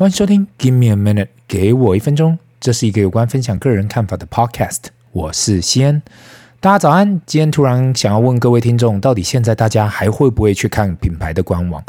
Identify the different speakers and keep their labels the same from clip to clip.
Speaker 1: 欢迎收听 Give me a minute，给我一分钟。这是一个有关分享个人看法的 podcast。我是西安，大家早安。今天突然想要问各位听众，到底现在大家还会不会去看品牌的官网？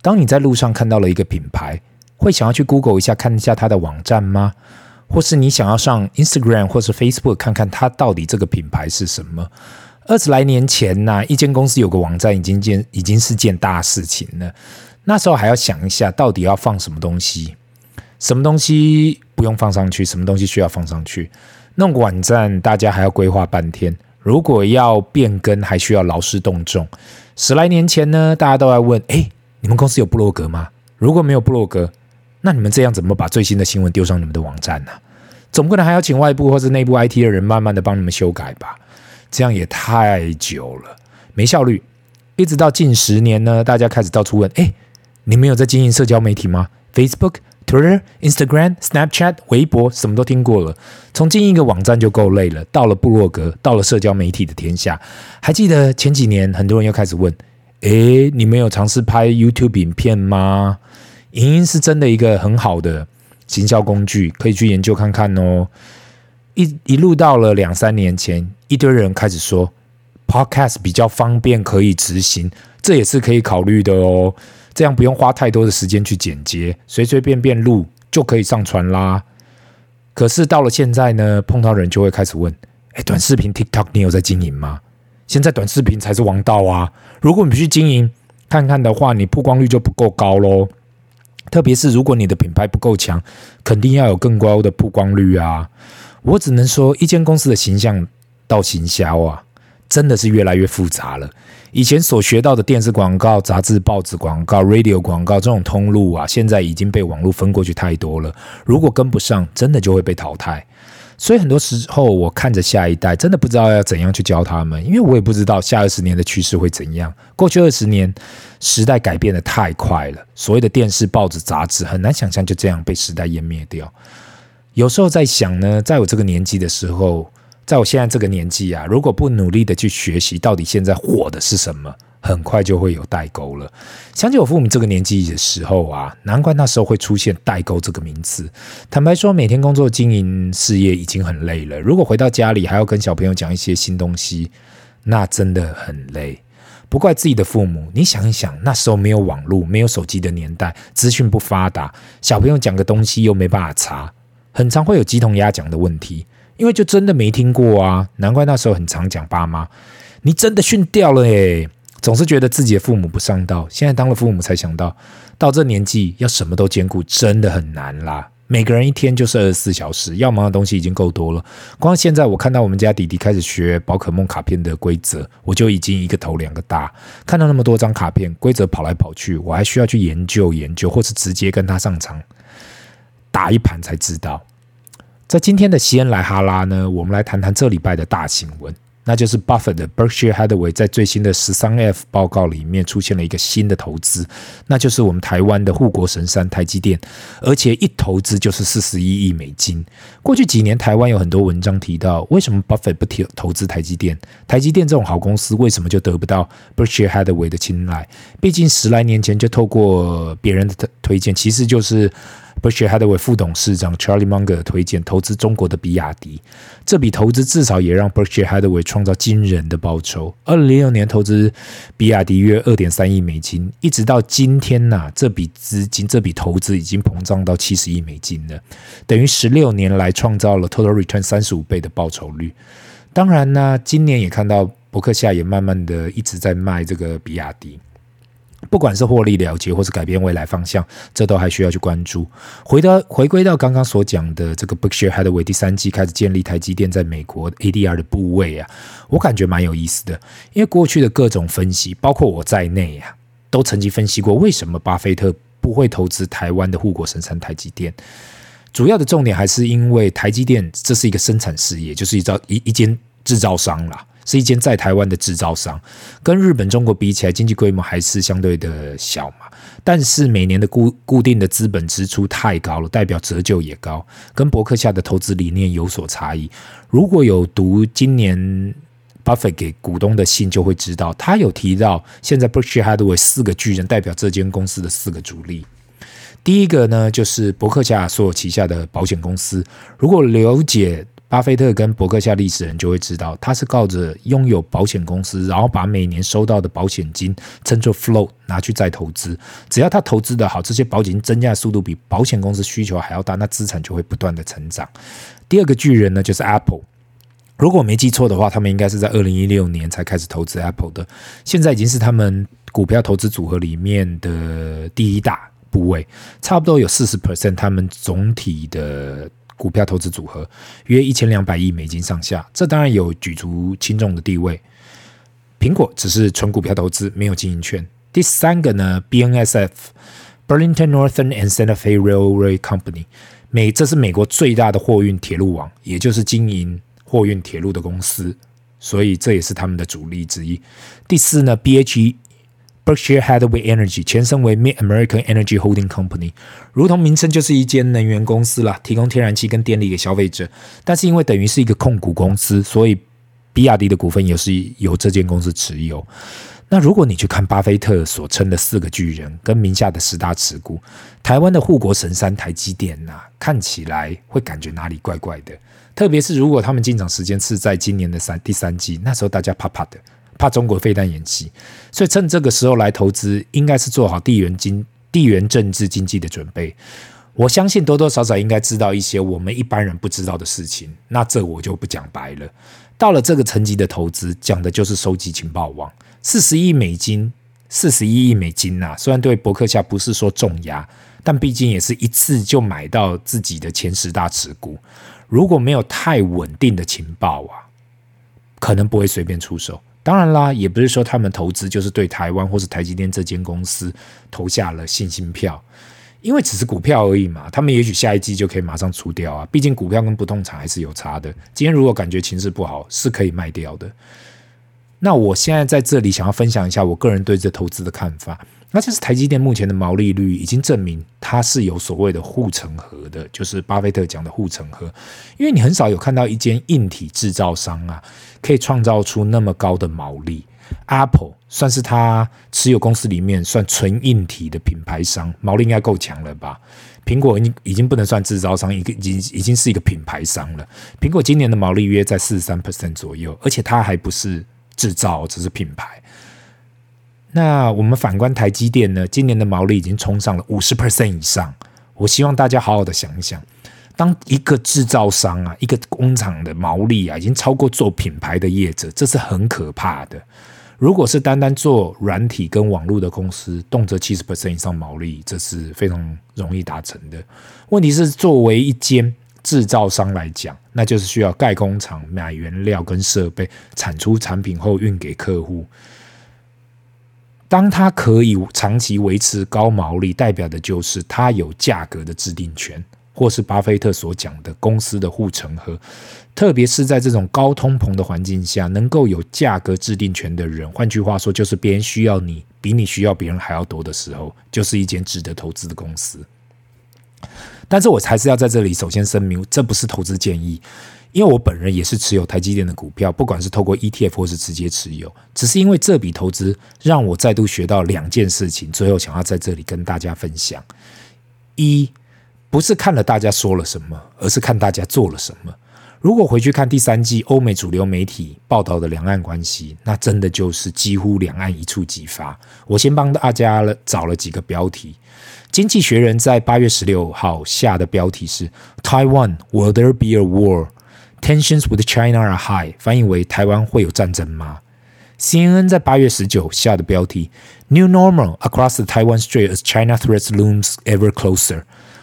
Speaker 1: 当你在路上看到了一个品牌，会想要去 Google 一下看一下它的网站吗？或是你想要上 Instagram 或是 Facebook 看看它到底这个品牌是什么？二十来年前呐、一间公司有个网站已经件已经是件大事情了。那时候还要想一下，到底要放什么东西，什么东西不用放上去，什么东西需要放上去。弄个网站，大家还要规划半天。如果要变更，还需要劳师动众。十来年前呢，大家都在问：哎，你们公司有部落格吗？如果没有部落格，那你们这样怎么把最新的新闻丢上你们的网站呢？总不能还要请外部或是内部 IT 的人慢慢的帮你们修改吧？这样也太久了，没效率。一直到近十年呢，大家开始到处问：哎。你们有在经营社交媒体吗？Facebook、Twitter、Instagram、Snapchat、微博，什么都听过了。从经营一个网站就够累了，到了部落格，到了社交媒体的天下。还记得前几年，很多人又开始问：诶，你们有尝试拍 YouTube 影片吗？影音是真的一个很好的行销工具，可以去研究看看哦。一一路到了两三年前，一堆人开始说 Podcast 比较方便，可以执行，这也是可以考虑的哦。这样不用花太多的时间去剪接，随随便便录就可以上传啦。可是到了现在呢，碰到人就会开始问：哎，短视频 TikTok 你有在经营吗？现在短视频才是王道啊！如果你不去经营看看的话，你曝光率就不够高喽。特别是如果你的品牌不够强，肯定要有更高的曝光率啊！我只能说，一间公司的形象到行销啊，真的是越来越复杂了。以前所学到的电视广告、杂志、报纸广告、radio 广告这种通路啊，现在已经被网络分过去太多了。如果跟不上，真的就会被淘汰。所以很多时候，我看着下一代，真的不知道要怎样去教他们，因为我也不知道下二十年的趋势会怎样。过去二十年，时代改变得太快了，所谓的电视、报纸、杂志，很难想象就这样被时代湮灭掉。有时候在想呢，在我这个年纪的时候。在我现在这个年纪啊，如果不努力的去学习，到底现在火的是什么，很快就会有代沟了。想起我父母这个年纪的时候啊，难怪那时候会出现代沟这个名词。坦白说，每天工作经营事业已经很累了，如果回到家里还要跟小朋友讲一些新东西，那真的很累。不怪自己的父母，你想一想，那时候没有网络、没有手机的年代，资讯不发达，小朋友讲个东西又没办法查，很常会有鸡同鸭讲的问题。因为就真的没听过啊，难怪那时候很常讲爸妈，你真的训掉了诶，总是觉得自己的父母不上道，现在当了父母才想到，到这年纪要什么都兼顾真的很难啦。每个人一天就是二十四小时，要忙的东西已经够多了。光现在我看到我们家弟弟开始学宝可梦卡片的规则，我就已经一个头两个大。看到那么多张卡片，规则跑来跑去，我还需要去研究研究，或是直接跟他上场打一盘才知道。在今天的西恩莱哈拉呢，我们来谈谈这礼拜的大新闻，那就是 Buffett 的 Berkshire Hathaway 在最新的十三 F 报告里面出现了一个新的投资，那就是我们台湾的护国神山台积电，而且一投资就是四十一亿美金。过去几年，台湾有很多文章提到，为什么 Buffett 不投投资台积电？台积电这种好公司，为什么就得不到 Berkshire Hathaway 的青睐？毕竟十来年前就透过别人的推荐，其实就是。Berkshire Hathaway 副董事长 Charlie Munger 推荐投资中国的比亚迪，这笔投资至少也让 Berkshire Hathaway 创造惊人的报酬。二零零六年投资比亚迪约二点三亿美金，一直到今天呐、这笔资金、这笔投资已经膨胀到七十亿美金了，等于十六年来创造了 Total Return 三十五倍的报酬率。当然呢，今年也看到伯克夏也慢慢的一直在卖这个比亚迪。不管是获利了结，或是改变未来方向，这都还需要去关注。回到回归到刚刚所讲的这个 Berkshire Hathaway 第三季开始建立台积电在美国 ADR 的部位啊，我感觉蛮有意思的。因为过去的各种分析，包括我在内啊，都曾经分析过为什么巴菲特不会投资台湾的护国神山台积电。主要的重点还是因为台积电这是一个生产事业，就是一造一一间制造商啦。是一间在台湾的制造商，跟日本、中国比起来，经济规模还是相对的小嘛。但是每年的固固定的资本支出太高了，代表折旧也高，跟伯克夏的投资理念有所差异。如果有读今年巴菲特给股东的信，就会知道他有提到，现在 Berkshire Hathaway 四个巨人代表这间公司的四个主力。第一个呢，就是伯克夏所有旗下的保险公司。如果了解巴菲特跟伯克夏历史人就会知道，他是靠着拥有保险公司，然后把每年收到的保险金称作 float 拿去再投资。只要他投资的好，这些保险金增加的速度比保险公司需求还要大，那资产就会不断的成长。第二个巨人呢，就是 Apple。如果我没记错的话，他们应该是在二零一六年才开始投资 Apple 的，现在已经是他们股票投资组合里面的第一大。部位差不多有四十 percent，他们总体的股票投资组合约一千两百亿美金上下，这当然有举足轻重的地位。苹果只是纯股票投资，没有经营权。第三个呢，BNSF（Burlington Northern and Santa Fe Railway Company） 美，这是美国最大的货运铁路网，也就是经营货运铁路的公司，所以这也是他们的主力之一。第四呢，BHE。Berkshire Hathaway Energy 前身为 Mid American Energy Holding Company，如同名称就是一间能源公司啦，提供天然气跟电力给消费者。但是因为等于是一个控股公司，所以比亚迪的股份也是由这间公司持有。那如果你去看巴菲特所称的四个巨人跟名下的十大持股，台湾的护国神山台积电呐、啊，看起来会感觉哪里怪怪的。特别是如果他们进场时间是在今年的三第三季，那时候大家怕怕的。怕中国飞弹延期，所以趁这个时候来投资，应该是做好地缘经、地缘政治经济的准备。我相信多多少少应该知道一些我们一般人不知道的事情。那这我就不讲白了。到了这个层级的投资，讲的就是收集情报网。四十亿美金，四十一亿美金呐、虽然对伯克夏不是说重压，但毕竟也是一次就买到自己的前十大持股。如果没有太稳定的情报啊，可能不会随便出手。当然啦，也不是说他们投资就是对台湾或是台积电这间公司投下了信心票，因为只是股票而已嘛。他们也许下一季就可以马上出掉啊，毕竟股票跟不动产还是有差的。今天如果感觉情势不好，是可以卖掉的。那我现在在这里想要分享一下我个人对这投资的看法。那就是台积电目前的毛利率已经证明它是有所谓的护城河的，就是巴菲特讲的护城河。因为你很少有看到一间硬体制造商啊，可以创造出那么高的毛利。Apple 算是他持有公司里面算纯硬体的品牌商，毛利应该够强了吧？苹果已经已经不能算制造商，已经已经已经是一个品牌商了。苹果今年的毛利约在四十三 percent 左右，而且它还不是制造，只是品牌。那我们反观台积电呢？今年的毛利已经冲上了五十 percent 以上。我希望大家好好的想一想，当一个制造商啊，一个工厂的毛利啊，已经超过做品牌的业者，这是很可怕的。如果是单单做软体跟网络的公司，动辄七十 percent 以上毛利，这是非常容易达成的。问题是，作为一间制造商来讲，那就是需要盖工厂、买原料跟设备，产出产品后运给客户。当它可以长期维持高毛利，代表的就是它有价格的制定权，或是巴菲特所讲的公司的护城河。特别是在这种高通膨的环境下，能够有价格制定权的人，换句话说，就是别人需要你比你需要别人还要多的时候，就是一间值得投资的公司。但是我还是要在这里首先声明，这不是投资建议。因为我本人也是持有台积电的股票，不管是透过 ETF 或是直接持有，只是因为这笔投资让我再度学到两件事情，最后想要在这里跟大家分享：一，不是看了大家说了什么，而是看大家做了什么。如果回去看第三季欧美主流媒体报道的两岸关系，那真的就是几乎两岸一触即发。我先帮大家了找了几个标题，《经济学人》在八月十六号下的标题是 “Taiwan Will There Be a War？” Tensions with China are high，翻译为“台湾会有战争吗？” CNN 在八月十九下的标题 “New Normal Across the Taiwan Strait as China Threats Looms Ever Closer”，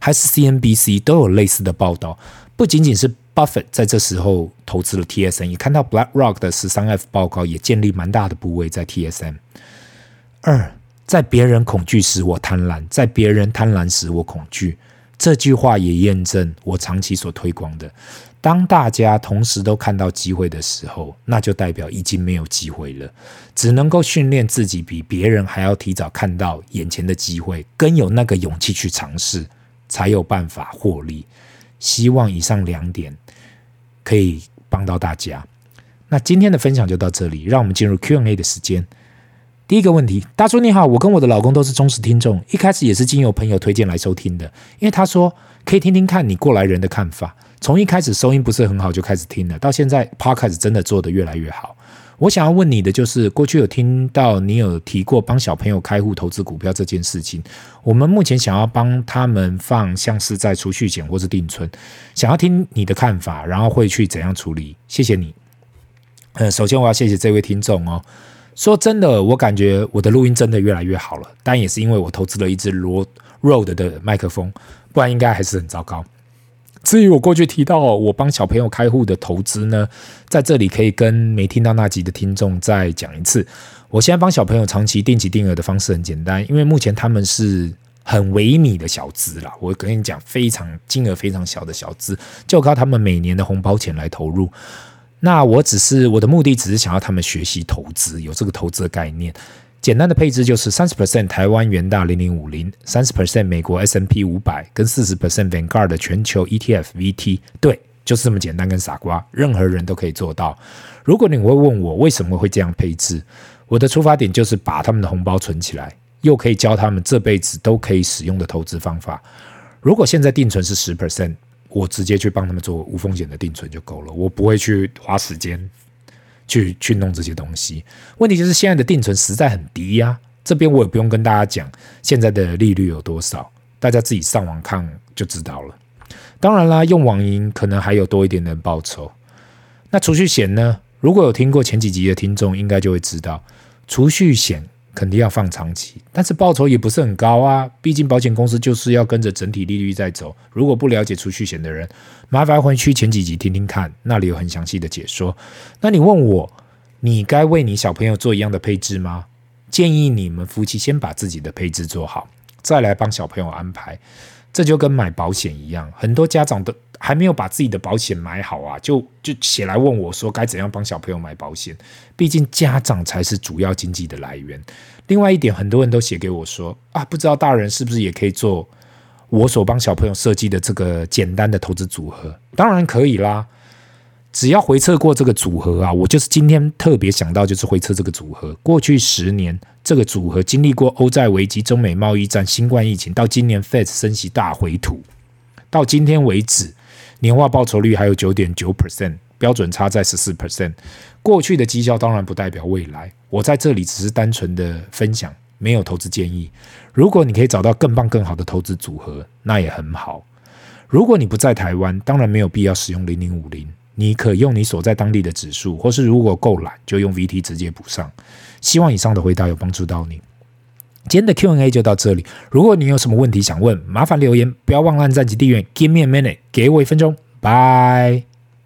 Speaker 1: 还是 CNBC 都有类似的报道。不仅仅是 Buffett 在这时候投资了 TSM，也看到 BlackRock 的十三 F 报告也建立蛮大的部位在 TSM。二，在别人恐惧时我贪婪，在别人贪婪时我恐惧。这句话也验证我长期所推广的。当大家同时都看到机会的时候，那就代表已经没有机会了。只能够训练自己比别人还要提早看到眼前的机会，更有那个勇气去尝试，才有办法获利。希望以上两点可以帮到大家。那今天的分享就到这里，让我们进入 Q&A 的时间。第一个问题，大叔你好，我跟我的老公都是忠实听众，一开始也是经由朋友推荐来收听的，因为他说可以听听看你过来人的看法。从一开始收音不是很好就开始听了，到现在 Podcast 真的做得越来越好。我想要问你的就是，过去有听到你有提过帮小朋友开户投资股票这件事情，我们目前想要帮他们放像是在储蓄险或是定存，想要听你的看法，然后会去怎样处理？谢谢你。呃，首先我要谢谢这位听众哦。说真的，我感觉我的录音真的越来越好了，但也是因为我投资了一支罗 Road 的麦克风，不然应该还是很糟糕。至于我过去提到我帮小朋友开户的投资呢，在这里可以跟没听到那集的听众再讲一次。我现在帮小朋友长期定期定额的方式很简单，因为目前他们是很微米的小资啦，我跟你讲，非常金额非常小的小资，就靠他们每年的红包钱来投入。那我只是我的目的，只是想要他们学习投资，有这个投资的概念。简单的配置就是三十 percent 台湾元大零零五零，三十 percent 美国 S&P 五百，跟四十 percent Vanguard 的全球 ETF VT。对，就是这么简单跟傻瓜，任何人都可以做到。如果你会问我为什么会这样配置，我的出发点就是把他们的红包存起来，又可以教他们这辈子都可以使用的投资方法。如果现在定存是十 percent，我直接去帮他们做无风险的定存就够了，我不会去花时间。去去弄这些东西，问题就是现在的定存实在很低呀。这边我也不用跟大家讲现在的利率有多少，大家自己上网看就知道了。当然啦，用网银可能还有多一点的报酬。那储蓄险呢？如果有听过前几集的听众，应该就会知道储蓄险。肯定要放长期，但是报酬也不是很高啊。毕竟保险公司就是要跟着整体利率在走。如果不了解储蓄险的人，麻烦回去前几集听听看，那里有很详细的解说。那你问我，你该为你小朋友做一样的配置吗？建议你们夫妻先把自己的配置做好，再来帮小朋友安排。这就跟买保险一样，很多家长都还没有把自己的保险买好啊，就就写来问我说该怎样帮小朋友买保险。毕竟家长才是主要经济的来源。另外一点，很多人都写给我说啊，不知道大人是不是也可以做我所帮小朋友设计的这个简单的投资组合？当然可以啦。只要回测过这个组合啊，我就是今天特别想到，就是回测这个组合。过去十年，这个组合经历过欧债危机、中美贸易战、新冠疫情，到今年 Fed 升息大回吐，到今天为止，年化报酬率还有九点九 percent，标准差在十四 percent。过去的绩效当然不代表未来，我在这里只是单纯的分享，没有投资建议。如果你可以找到更棒、更好的投资组合，那也很好。如果你不在台湾，当然没有必要使用零零五零。你可用你所在当地的指数，或是如果够懒，就用 VT 直接补上。希望以上的回答有帮助到你。今天的 Q&A 就到这里。如果你有什么问题想问，麻烦留言，不要忘了按赞及订阅。Give me a minute，给我一分钟。拜。